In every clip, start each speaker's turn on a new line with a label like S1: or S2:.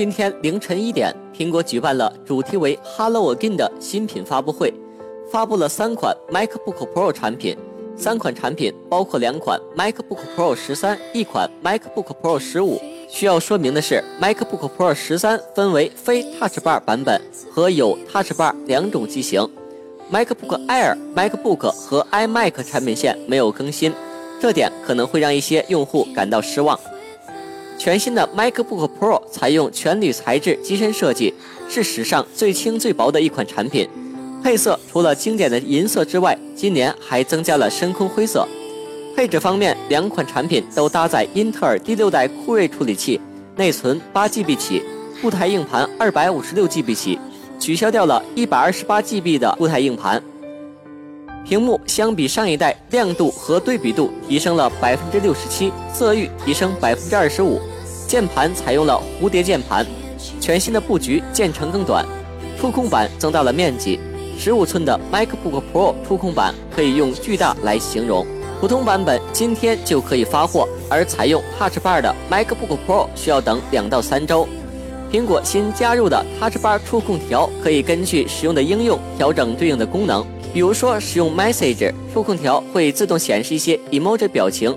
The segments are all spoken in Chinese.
S1: 今天凌晨一点，苹果举办了主题为 “Hello Again” 的新品发布会，发布了三款 MacBook Pro 产品。三款产品包括两款 MacBook Pro 十三，一款 MacBook Pro 十五。需要说明的是，MacBook Pro 十三分为非 Touch Bar 版本和有 Touch Bar 两种机型。MacBook Air、MacBook 和 iMac 产品线没有更新，这点可能会让一些用户感到失望。全新的 MacBook Pro 采用全铝材质机身设计，是史上最轻最薄的一款产品。配色除了经典的银色之外，今年还增加了深空灰色。配置方面，两款产品都搭载英特尔第六代酷睿处理器，内存八 GB 起，固态硬盘二百五十六 GB 起，取消掉了一百二十八 GB 的固态硬盘。屏幕相比上一代，亮度和对比度提升了百分之六十七，色域提升百分之二十五。键盘采用了蝴蝶键盘，全新的布局，键程更短，触控板增大了面积。十五寸的 MacBook Pro 触控板可以用巨大来形容。普通版本今天就可以发货，而采用 Touch Bar 的 MacBook Pro 需要等两到三周。苹果新加入的 Touch Bar 触控条可以根据使用的应用调整对应的功能，比如说使用 Message 触控条会自动显示一些 emoji 表情。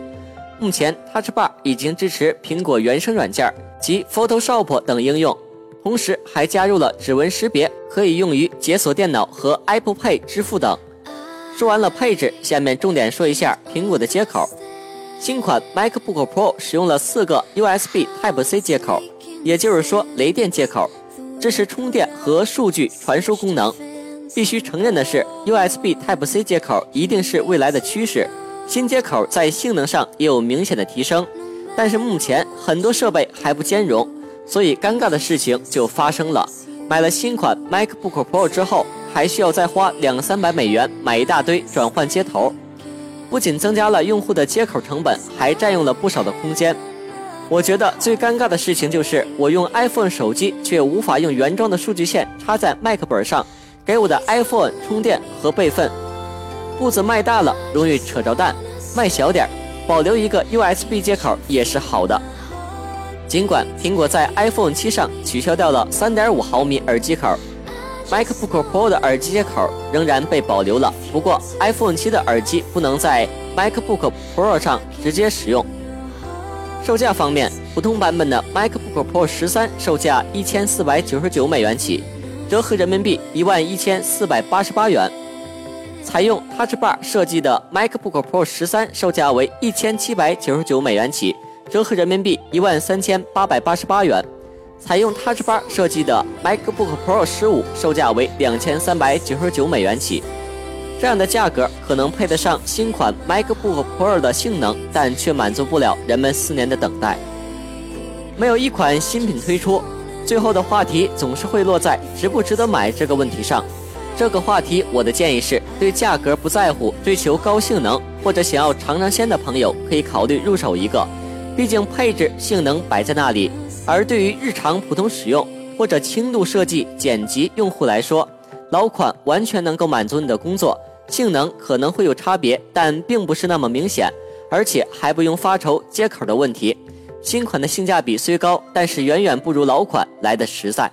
S1: 目前，Touch Bar 已经支持苹果原生软件及 Photoshop 等应用，同时还加入了指纹识别，可以用于解锁电脑和 Apple Pay 支付等。说完了配置，下面重点说一下苹果的接口。新款 MacBook Pro 使用了四个 USB Type C 接口，也就是说雷电接口，支持充电和数据传输功能。必须承认的是，USB Type C 接口一定是未来的趋势。新接口在性能上也有明显的提升，但是目前很多设备还不兼容，所以尴尬的事情就发生了。买了新款 MacBook Pro 之后，还需要再花两三百美元买一大堆转换接头，不仅增加了用户的接口成本，还占用了不少的空间。我觉得最尴尬的事情就是，我用 iPhone 手机却无法用原装的数据线插在 Mac 本上，给我的 iPhone 充电和备份。步子迈大了，容易扯着蛋；迈小点儿，保留一个 USB 接口也是好的。尽管苹果在 iPhone 七上取消掉了3.5毫米耳机口，MacBook Pro 的耳机接口仍然被保留了。不过 iPhone 七的耳机不能在 MacBook Pro 上直接使用。售价方面，普通版本的 MacBook Pro 十三售价一千四百九十九美元起，折合人民币一万一千四百八十八元。采用 Touch Bar 设计的 MacBook Pro 十三售价为一千七百九十九美元起，折合人民币一万三千八百八十八元；采用 Touch Bar 设计的 MacBook Pro 十五售价为两千三百九十九美元起。这样的价格可能配得上新款 MacBook Pro 的性能，但却满足不了人们四年的等待。没有一款新品推出，最后的话题总是会落在值不值得买这个问题上。这个话题，我的建议是对价格不在乎、追求高性能或者想要尝尝鲜的朋友，可以考虑入手一个。毕竟配置、性能摆在那里。而对于日常普通使用或者轻度设计、剪辑用户来说，老款完全能够满足你的工作。性能可能会有差别，但并不是那么明显，而且还不用发愁接口的问题。新款的性价比虽高，但是远远不如老款来的实在。